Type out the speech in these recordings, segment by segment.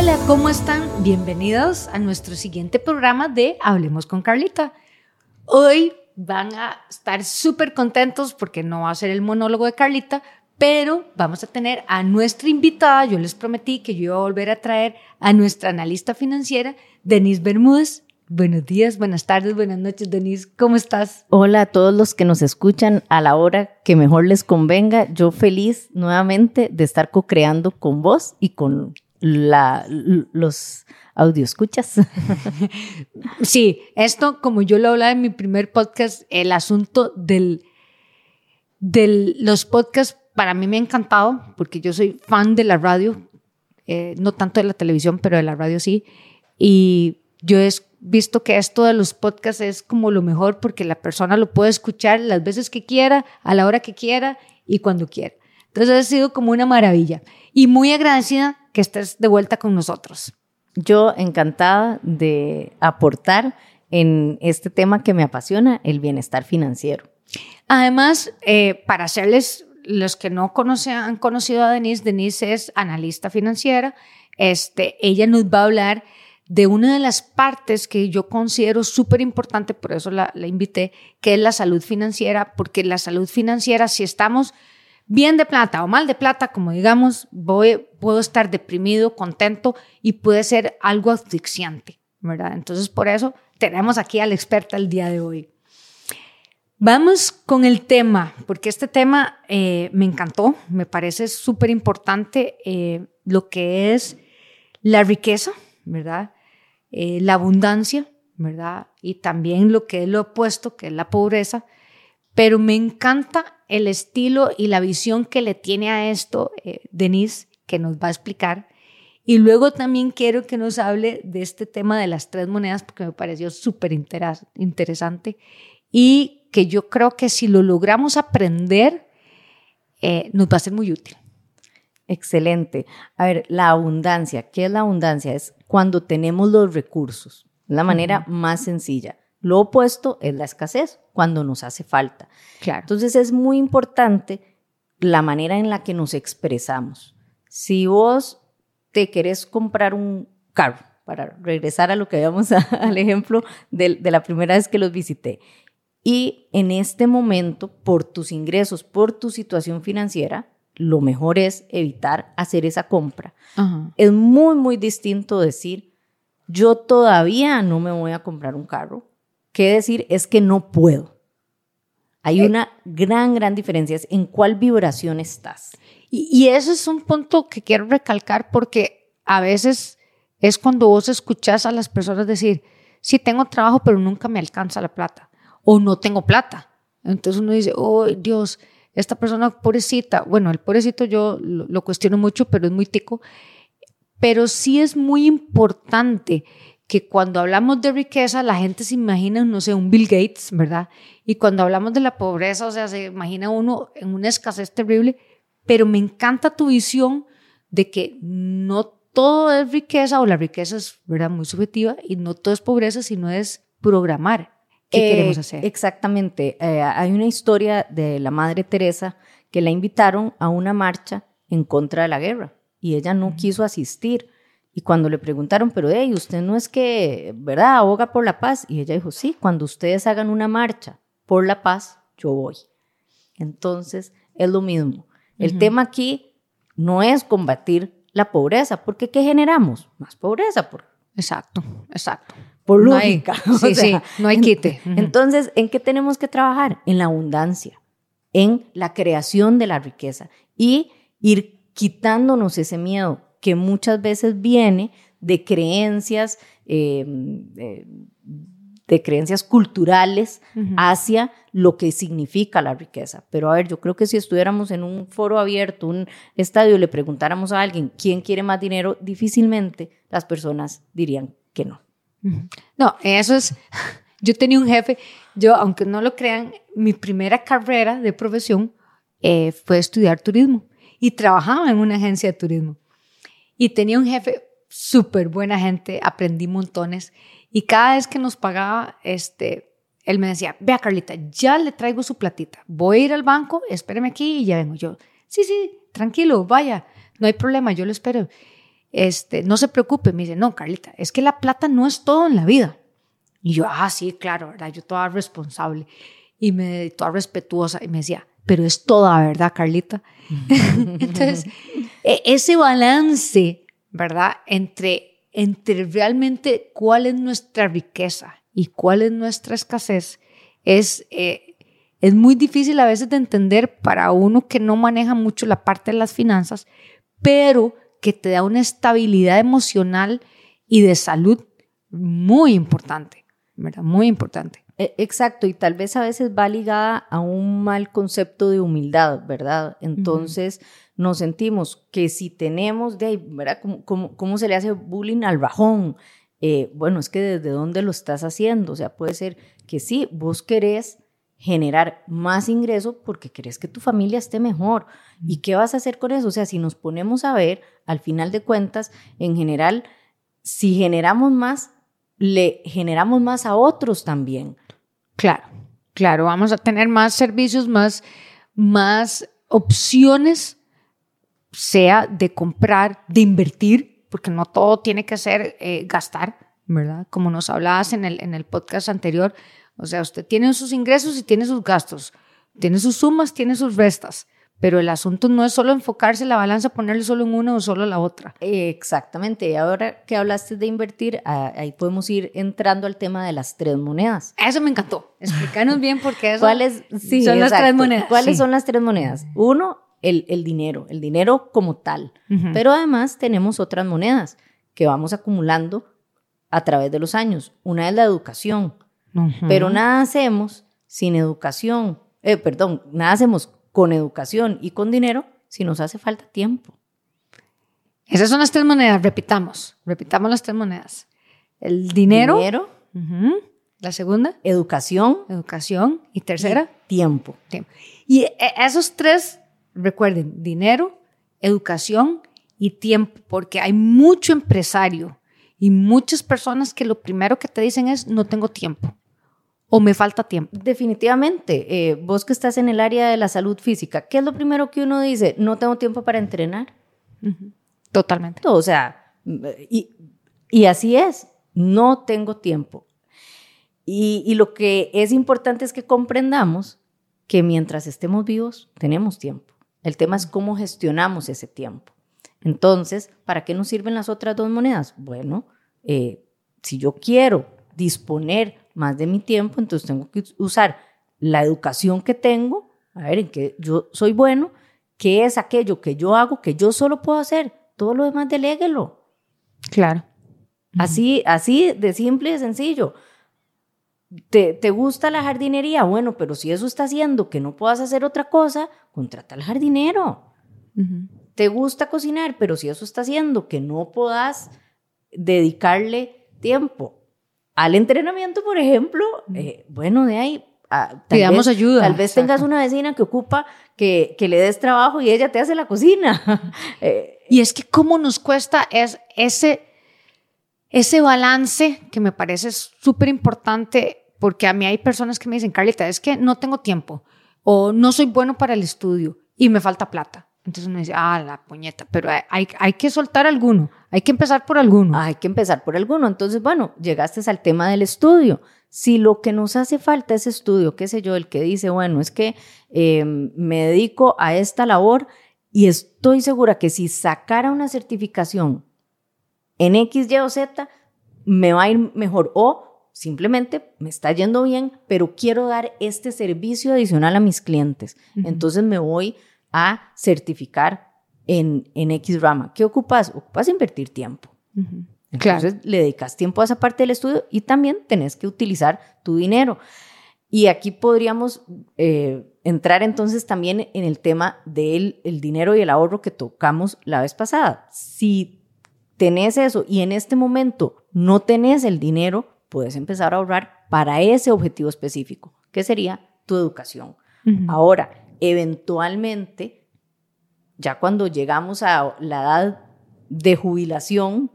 Hola, ¿cómo están? Bienvenidos a nuestro siguiente programa de Hablemos con Carlita. Hoy van a estar súper contentos porque no va a ser el monólogo de Carlita, pero vamos a tener a nuestra invitada. Yo les prometí que yo iba a volver a traer a nuestra analista financiera, Denise Bermúdez. Buenos días, buenas tardes, buenas noches, Denise. ¿Cómo estás? Hola a todos los que nos escuchan a la hora que mejor les convenga. Yo feliz nuevamente de estar co-creando con vos y con la, los audio escuchas. Sí, esto, como yo lo hablaba en mi primer podcast, el asunto del, de los podcasts para mí me ha encantado porque yo soy fan de la radio, eh, no tanto de la televisión, pero de la radio sí. Y yo he visto que esto de los podcasts es como lo mejor porque la persona lo puede escuchar las veces que quiera, a la hora que quiera y cuando quiera. Entonces ha sido como una maravilla y muy agradecida que estés de vuelta con nosotros. Yo encantada de aportar en este tema que me apasiona, el bienestar financiero. Además, eh, para hacerles los que no conocen, han conocido a Denise, Denise es analista financiera. Este, ella nos va a hablar de una de las partes que yo considero súper importante, por eso la, la, invité, que es la salud financiera, porque la salud financiera, si estamos bien de plata o mal de plata, como digamos, voy, puedo estar deprimido, contento y puede ser algo asfixiante, ¿verdad? Entonces, por eso tenemos aquí a la experta el día de hoy. Vamos con el tema, porque este tema eh, me encantó, me parece súper importante eh, lo que es la riqueza, ¿verdad? Eh, la abundancia, ¿verdad? Y también lo que es lo opuesto, que es la pobreza. Pero me encanta el estilo y la visión que le tiene a esto Denise, que nos va a explicar. Y luego también quiero que nos hable de este tema de las tres monedas, porque me pareció súper interesante. Y que yo creo que si lo logramos aprender, eh, nos va a ser muy útil. Excelente. A ver, la abundancia. ¿Qué es la abundancia? Es cuando tenemos los recursos. La manera más sencilla. Lo opuesto es la escasez, cuando nos hace falta. Claro. Entonces es muy importante la manera en la que nos expresamos. Si vos te querés comprar un carro, para regresar a lo que habíamos al ejemplo de, de la primera vez que los visité, y en este momento, por tus ingresos, por tu situación financiera, lo mejor es evitar hacer esa compra. Es muy, muy distinto decir, yo todavía no me voy a comprar un carro, que decir es que no puedo. Hay eh. una gran, gran diferencia en cuál vibración estás. Y, y eso es un punto que quiero recalcar porque a veces es cuando vos escuchás a las personas decir, sí tengo trabajo, pero nunca me alcanza la plata o no tengo plata. Entonces uno dice, oh Dios, esta persona pobrecita, bueno, el pobrecito yo lo, cuestiono mucho, pero es muy tico, pero sí es muy importante que cuando hablamos de riqueza, la gente se imagina, no sé, un Bill Gates, ¿verdad? Y cuando hablamos de la pobreza, o sea, se imagina uno en una escasez terrible, pero me encanta tu visión de que no todo es riqueza o la riqueza es, ¿verdad? Muy subjetiva y no todo es pobreza, sino es programar. ¿Qué queremos eh, hacer? Exactamente. Eh, hay una historia de la Madre Teresa que la invitaron a una marcha en contra de la guerra y ella no quiso asistir. Y cuando le preguntaron, pero hey, usted no es que, ¿verdad?, aboga por la paz. Y ella dijo, sí, cuando ustedes hagan una marcha por la paz, yo voy. Entonces, es lo mismo. El tema aquí no es combatir la pobreza, porque ¿qué generamos? Más pobreza. Por... Exacto, exacto por lógica. sí, sí, no hay quite. Entonces, ¿en qué tenemos que trabajar? En la abundancia, en la creación de la riqueza y ir quitándonos ese miedo que muchas veces viene de creencias, em, de, creencias culturales hacia lo que significa la riqueza. Pero a ver, yo creo que si estuviéramos en un foro abierto, un estadio, y le preguntáramos a alguien quién quiere más dinero, difícilmente las personas dirían que no. No, eso es, yo tenía un jefe, yo, aunque no lo crean, mi primera carrera de profesión eh, fue estudiar turismo y trabajaba en una agencia de turismo. Y tenía un jefe súper buena gente, aprendí montones y cada vez que nos pagaba, este, él me decía, vea Carlita, ya le traigo su platita, voy a ir al banco, espéreme aquí y ya vengo yo. Sí, sí, tranquilo, vaya, no hay problema, yo lo espero. este, no se preocupe. Me dice, no, Carlita, es que la plata no es todo en la vida. Y yo, ah, sí, claro, ¿verdad? Yo toda responsable y me toda respetuosa y me decía, pero es toda, ¿verdad, Carlita? Entonces, e, ese balance, ¿verdad? Entre, entre realmente cuál es nuestra riqueza y cuál es nuestra escasez es, eh, es muy difícil a veces de entender para uno que no maneja mucho la parte de las finanzas, pero que te da una estabilidad emocional y de salud muy importante, ¿verdad? Muy importante. E, exacto, y tal vez a veces va ligada a un mal concepto de humildad, ¿verdad? Entonces nos sentimos que si tenemos, de ahí, ¿verdad? ¿Cómo, cómo, se le hace bullying al bajón? Eh, bueno, es que desde dónde lo estás haciendo, o sea, puede ser que sí, vos querés generar más ingreso porque querés que tu familia esté mejor. ¿Y qué vas a hacer con eso? O sea, si nos ponemos a ver, al final de cuentas, en general, si generamos más, le generamos más a otros también. Claro, claro, vamos a tener más servicios, más, más opciones, sea de comprar, de invertir, porque no todo tiene que ser eh, gastar, ¿verdad? Como nos hablabas en el, en el podcast anterior, o sea, usted tiene sus ingresos y tiene sus gastos, tiene sus sumas, tiene sus restas. Pero el asunto no es solo enfocarse en la balanza, ponerle solo en una o solo en la otra. Exactamente. Y ahora que hablaste de invertir, ahí podemos ir entrando al tema de las tres monedas. Eso me encantó. Explícanos bien por qué ¿Cuáles son las tres monedas? ¿Cuáles son las tres monedas? Uno, el, el dinero, el dinero como tal. Pero además tenemos otras monedas que vamos acumulando a través de los años. Una es la educación. Pero nada hacemos sin educación, eh, perdón, nada hacemos con educación y con dinero si nos hace falta tiempo. Esas son las tres monedas, repitamos, repitamos las tres monedas. El dinero. Dinero. La segunda. Educación. Educación. Y tercera. tiempo. tiempo. Y e, esos tres, recuerden, dinero, educación y tiempo, porque hay mucho empresario y muchas personas que lo primero que te dicen es no tengo tiempo o me falta tiempo. Definitivamente, eh, vos que estás en el área de la salud física, ¿qué es lo primero que uno dice? No tengo tiempo para entrenar. Totalmente. O sea, y, y, así es, no tengo tiempo. Y, y lo que es importante es que comprendamos que mientras estemos vivos, tenemos tiempo. El tema es cómo gestionamos ese tiempo. Entonces, ¿para qué nos sirven las otras dos monedas? Bueno, eh, si yo quiero disponer más de mi tiempo, entonces tengo que usar la educación que tengo, a ver, en que yo soy bueno, qué es aquello que yo hago que yo solo puedo hacer, todo lo demás deléguelo. Claro. Así, así de simple y de sencillo. ¿Te, ¿Te, gusta la jardinería? Bueno, pero si eso está haciendo que no puedas hacer otra cosa, contrata al jardinero te gusta cocinar, pero si eso está haciendo que no puedas dedicarle tiempo al entrenamiento, por ejemplo, eh, bueno, de ahí... Ah, Pidamos ayuda. Tal vez tengas una vecina que ocupa que, que, le des trabajo y ella te hace la cocina. Eh, y es que cómo nos cuesta es ese, ese balance que me parece súper importante porque a mí hay personas que me dicen, Carlita, es que no tengo tiempo o no soy bueno para el estudio y me falta plata. Entonces uno dice, ah, la puñeta, pero hay, hay que soltar alguno, hay que empezar por alguno. Hay que empezar por alguno. Entonces, bueno, llegaste al tema del estudio. Si lo que nos hace falta es estudio, qué sé yo, el que dice, bueno, es que eh, me dedico a esta labor y estoy segura que si sacara una certificación en X, Y o Z, me va a ir mejor. O simplemente me está yendo bien, pero quiero dar este servicio adicional a mis clientes. Entonces me voy a certificar en, en X rama. ¿Qué ocupas? Ocupas invertir tiempo. Entonces le dedicas tiempo a esa parte del estudio y también tenés que utilizar tu dinero. Y aquí podríamos eh, entrar entonces también en el tema del el dinero y el ahorro que tocamos la vez pasada. Si tenés eso y en este momento no tenés el dinero, puedes empezar a ahorrar para ese objetivo específico, que sería tu educación. Ahora, eventualmente, ya cuando llegamos a la edad de jubilación,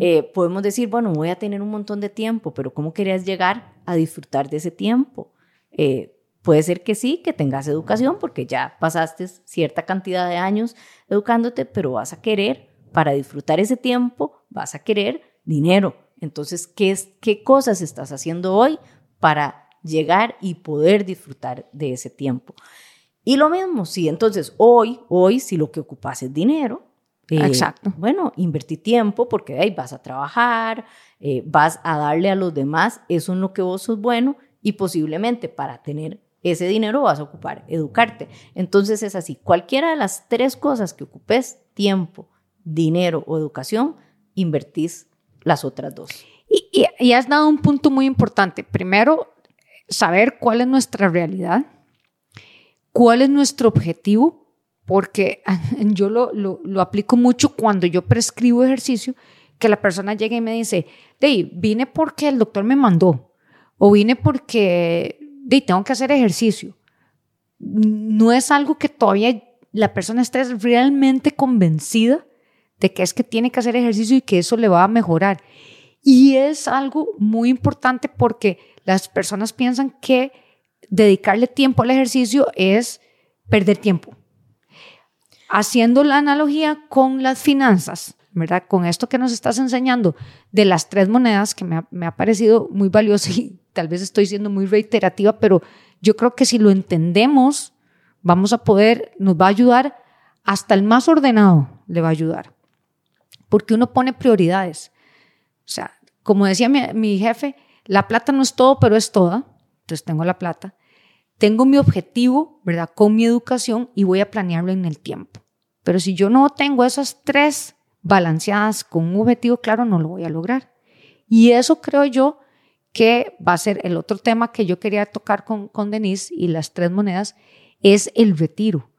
eh, podemos decir, bueno, voy a tener un montón de tiempo, pero ¿cómo querías llegar a disfrutar de ese tiempo? Eh, puede ser que sí, que tengas educación, porque ya pasaste cierta cantidad de años educándote, pero vas a querer para disfrutar ese tiempo vas a querer dinero. Entonces, ¿qué, es, qué cosas estás haciendo hoy para llegar y poder disfrutar de ese tiempo? Y lo mismo, si entonces hoy, hoy, si lo que ocupas es dinero, eh, Exacto. Bueno, invertí tiempo porque ahí vas a trabajar, eh, vas a darle a los demás, eso en lo que vos sos bueno y posiblemente para tener ese dinero vas a ocupar educarte. Entonces es así, cualquiera de las tres cosas que ocupes, tiempo, dinero o educación, invertís las otras dos. Y, y, has dado un punto muy importante. Primero, saber cuál es nuestra realidad, cuál es nuestro objetivo, porque yo lo, lo, aplico mucho cuando yo prescribo ejercicio, que la persona llega y me dice, Dave, vine porque el doctor me mandó, o vine porque Dave, tengo que hacer ejercicio. No es algo que todavía la persona esté realmente convencida de que es que tiene que hacer ejercicio y que eso le va a mejorar. Y es algo muy importante porque las personas piensan que dedicarle tiempo al ejercicio es perder tiempo. Haciendo la analogía con las finanzas, ¿verdad? Con esto que nos estás enseñando de las tres monedas, que me ha, parecido muy valioso y tal vez estoy siendo muy reiterativa, pero yo creo que si lo entendemos, vamos a poder, nos va a ayudar, hasta el más ordenado le va a ayudar porque uno pone prioridades. O sea, como decía mi, jefe, la plata no es todo, pero es toda. Entonces tengo la plata. Tengo mi objetivo, ¿verdad? Con mi educación y voy a planearlo en el tiempo. Pero si yo no tengo esas tres balanceadas con un objetivo claro, no lo voy a lograr. Y eso creo yo que va a ser el otro tema que yo quería tocar con, con Denise y las tres monedas, es el retiro,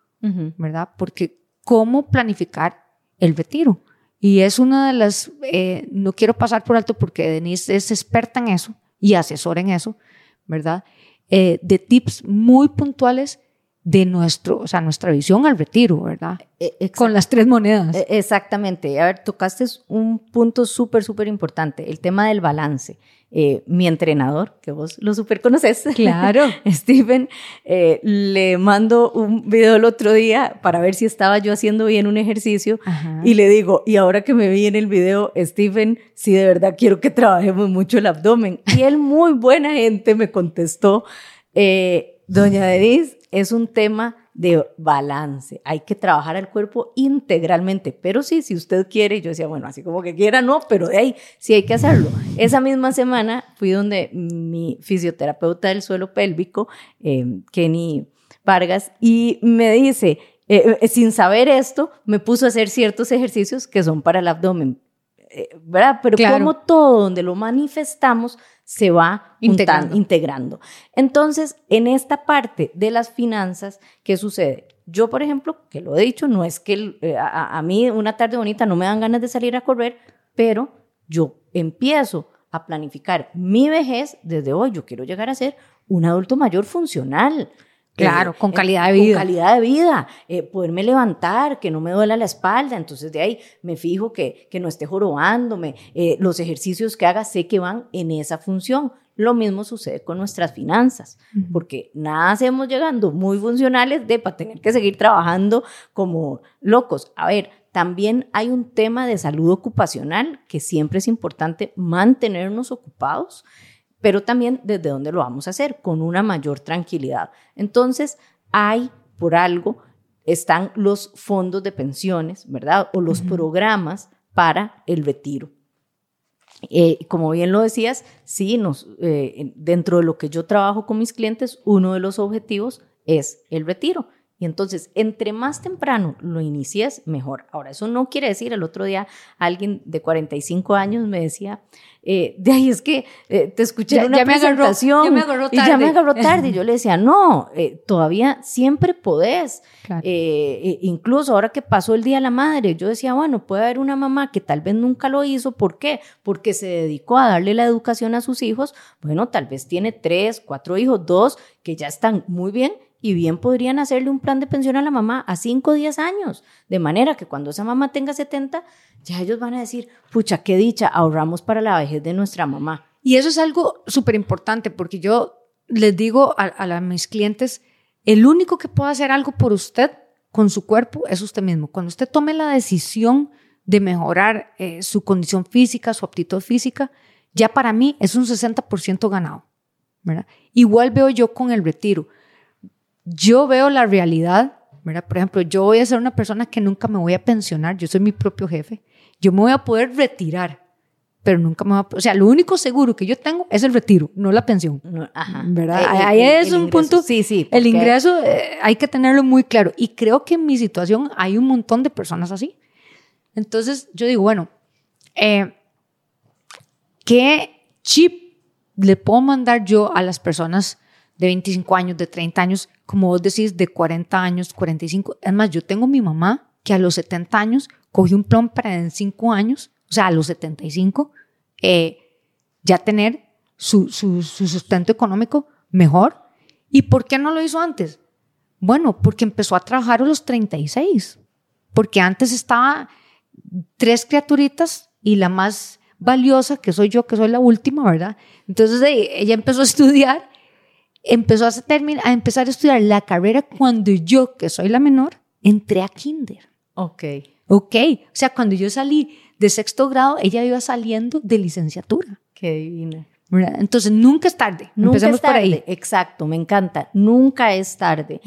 ¿verdad? Porque cómo planificar el retiro. Y es una de las, eh, no quiero pasar por alto porque Denise es experta en eso y asesora en eso, ¿verdad? Eh, de tips muy puntuales de nuestro, o sea, nuestra visión al retiro, ¿verdad? E, Con las tres monedas. E, exactamente. A ver, tocaste un punto súper, súper importante, el tema del balance. Eh, mi entrenador, que vos lo súper conoces, claro. Stephen, eh, le mando un video el otro día para ver si estaba yo haciendo bien un ejercicio y le digo, y ahora que me vi en el video, Stephen, si de verdad quiero que trabajemos mucho el abdomen. Y él, muy buena gente, me contestó, eh, doña Denise, es un tema de balance. Hay que trabajar al cuerpo integralmente. Pero sí, si usted quiere, yo decía, bueno, así como que quiera, no, pero de ahí sí hay que hacerlo. Esa misma semana fui donde mi fisioterapeuta del suelo pélvico, eh, Kenny Vargas, y me dice, eh, eh, sin saber esto, me puso a hacer ciertos ejercicios que son para el abdomen. ¿Verdad? Pero como todo donde lo manifestamos se va integrando. Entonces, en esta parte de las finanzas, ¿qué sucede? Yo, por ejemplo, que lo he dicho, no es que eh, a, mí una tarde bonita no me dan ganas de salir a correr, pero yo empiezo a planificar mi vejez desde hoy. Yo quiero llegar a ser un adulto mayor funcional. Claro, con calidad de vida. Con calidad de vida, eh, poderme levantar, que no me duela la espalda, entonces de ahí me fijo que, que no esté jorobándome, eh, los ejercicios que haga sé que van en esa función. Lo mismo sucede con nuestras finanzas, porque nada hacemos llegando muy funcionales de para tener que seguir trabajando como locos. A ver, también hay un tema de salud ocupacional que siempre es importante mantenernos ocupados pero también desde dónde lo vamos a hacer, con una mayor tranquilidad. Entonces, hay por algo, están los fondos de pensiones, ¿verdad? O los programas para el retiro. Eh, como bien lo decías, sí, nos, eh, dentro de lo que yo trabajo con mis clientes, uno de los objetivos es el retiro. Y entonces, entre más temprano lo inicies, mejor. Ahora, eso no quiere decir, el otro día alguien de 45 años me decía, eh, de ahí es que eh, te escuché en una presentación ya me agarró y ya me agarró tarde. y yo le decía, no, eh, todavía siempre podés. incluso ahora que pasó el Día de la Madre, yo decía, bueno, puede haber una mamá que tal vez nunca lo hizo. ¿Por qué? Porque se dedicó a darle la educación a sus hijos. Bueno, tal vez tiene tres, cuatro hijos, dos que ya están muy bien y bien podrían hacerle un plan de pensión a la mamá a 5 o 10 años, de manera que cuando esa mamá tenga 70, ya ellos van a decir, pucha, qué dicha, ahorramos para la vejez de nuestra mamá. Y eso es algo súper importante porque yo les digo a, a, mis clientes, el único que puede hacer algo por usted con su cuerpo es usted mismo. Cuando usted tome la decisión de mejorar eh, su condición física, su aptitud física, ya para mí es un 60% ganado. ¿verdad? Igual veo yo con el retiro. Yo veo la realidad, ¿verdad? Por ejemplo, yo voy a ser una persona que nunca me voy a pensionar, yo soy mi propio jefe, yo me voy a poder retirar, pero nunca me voy a... O sea, lo único seguro que yo tengo es el retiro, no la pensión. ¿Verdad? Ahí es un punto... Sí, sí. El ingreso eh, hay que tenerlo muy claro. Y creo que en mi situación hay un montón de personas así. Entonces yo digo, bueno, eh, ¿qué chip le puedo mandar yo a las personas de 25 años, de 30 años, como vos decís, de 40 años, 45? Es más, yo tengo mi mamá que a los 70 años cogió un plan para en 5 años, o sea, a los 75, eh, ya tener su, su, su sustento económico mejor. ¿Y por qué no lo hizo antes? Bueno, porque empezó a trabajar a los 36, porque antes estaba tres criaturitas y la más valiosa, que soy yo, que soy la última, ¿verdad? Entonces ella empezó a estudiar, empezó a, a empezar a estudiar la carrera cuando yo, que soy la menor, entré a kinder. Ok. Ok, o sea, cuando yo salí de sexto grado, ella iba saliendo de licenciatura. Qué divina. Entonces, nunca es tarde. Nunca Empecemos es tarde. por ahí. Exacto, me encanta. Nunca es tarde.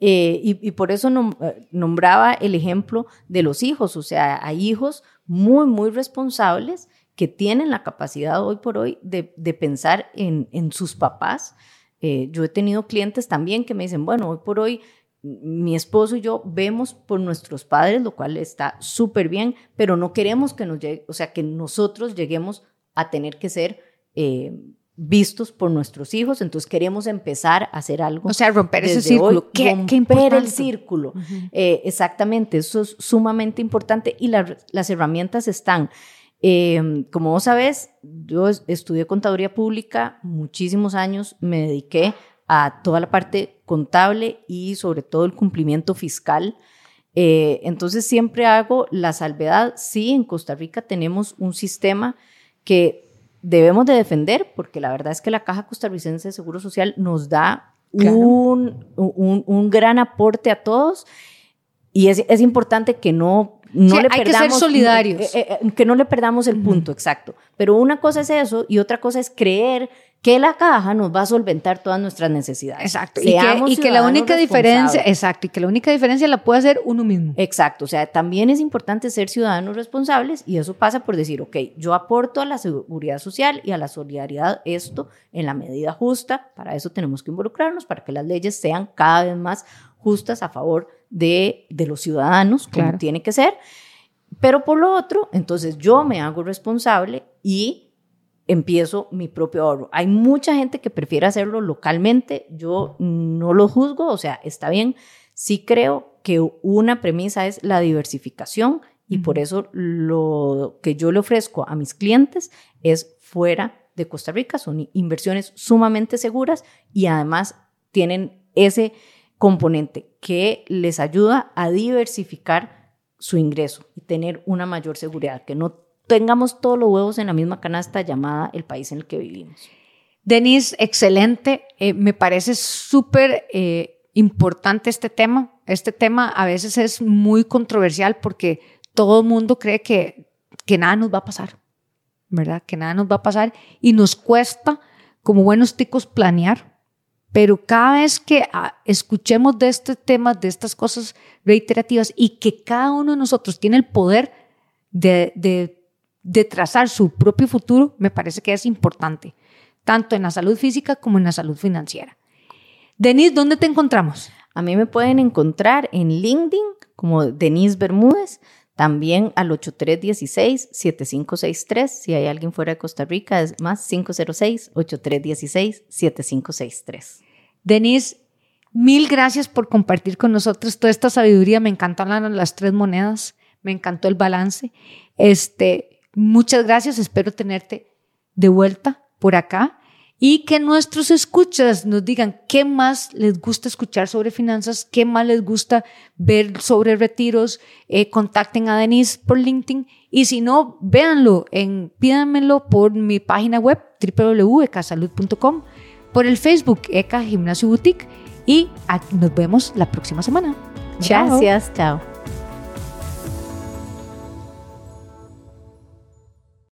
Eh, y, por eso eh, nombraba el ejemplo de los hijos. O sea, hay hijos muy, muy responsables que tienen la capacidad hoy por hoy de, pensar en, sus papás. Eh, yo he tenido clientes también que me dicen, bueno, hoy por hoy mi esposo y yo vemos por nuestros padres, lo cual está súper bien, pero no queremos que nos llegue, o sea, que nosotros lleguemos a tener que ser eh, vistos por nuestros hijos, entonces queremos empezar a hacer algo. O sea, romper ese círculo. ¿Qué, romper el círculo. Eh, exactamente, eso es sumamente importante y las herramientas están. Eh, como vos sabés, yo estudié contaduría pública muchísimos años, me dediqué a toda la parte contable y sobre todo el cumplimiento fiscal. entonces siempre hago la salvedad, sí, en Costa Rica tenemos un sistema que debemos de defender, porque la verdad es que la Caja Costarricense de Seguro Social nos da un, un, gran aporte a todos y es, es importante que no, no le hay perdamos... que ser solidarios. Eh, eh, que no le perdamos el punto, exacto. Pero una cosa es eso y otra cosa es creer que la caja nos va a solventar todas nuestras necesidades. Exacto. Y que, y que, la única diferencia, exacto, y que la única diferencia la puede hacer uno mismo. Exacto. O sea, también es importante ser ciudadanos responsables y eso pasa por decir, ok, yo aporto a la seguridad social y a la solidaridad esto en la medida justa. Para eso tenemos que involucrarnos, para que las leyes sean cada vez más justas a favor de, de los ciudadanos, como tiene que ser. Pero por lo otro, entonces yo me hago responsable y empiezo mi propio ahorro. Hay mucha gente que prefiere hacerlo localmente, yo no lo juzgo, o sea, está bien. Sí creo que una premisa es la diversificación y por eso lo que yo le ofrezco a mis clientes es fuera de Costa Rica, son inversiones sumamente seguras y además tienen ese componente que les ayuda a diversificar su ingreso y tener una mayor seguridad, que no tengamos todos los huevos en la misma canasta llamada el país en el que vivimos. Denise, excelente. Eh, me parece súper eh, importante este tema. Este tema a veces es muy controversial porque todo el mundo cree que, que nada nos va a pasar, ¿verdad? Que nada nos va a pasar y nos cuesta como buenos ticos planear. Pero cada vez que ah, escuchemos de este tema, de estas cosas reiterativas y que cada uno de nosotros tiene el poder de, trazar su propio futuro, me parece que es importante, tanto en la salud física como en la salud financiera. Denise, ¿dónde te encontramos? A mí me pueden encontrar en LinkedIn como Denise Bermúdez, también al 8316-7563. Si hay alguien fuera de Costa Rica, es más 506-8316-7563. Denise, mil gracias por compartir con nosotros toda esta sabiduría. Me encantaron las tres monedas, me encantó el balance. Este, Muchas gracias, espero tenerte de vuelta por acá y que nuestros escuchas nos digan qué más les gusta escuchar sobre finanzas, qué más les gusta ver sobre retiros, eh, contacten a Denise por LinkedIn y si no, véanlo, en, pídanmelo por mi página web www.ecasalud.com, por el Facebook Eca Gimnasio Boutique y nos vemos la próxima semana. Gracias, chao.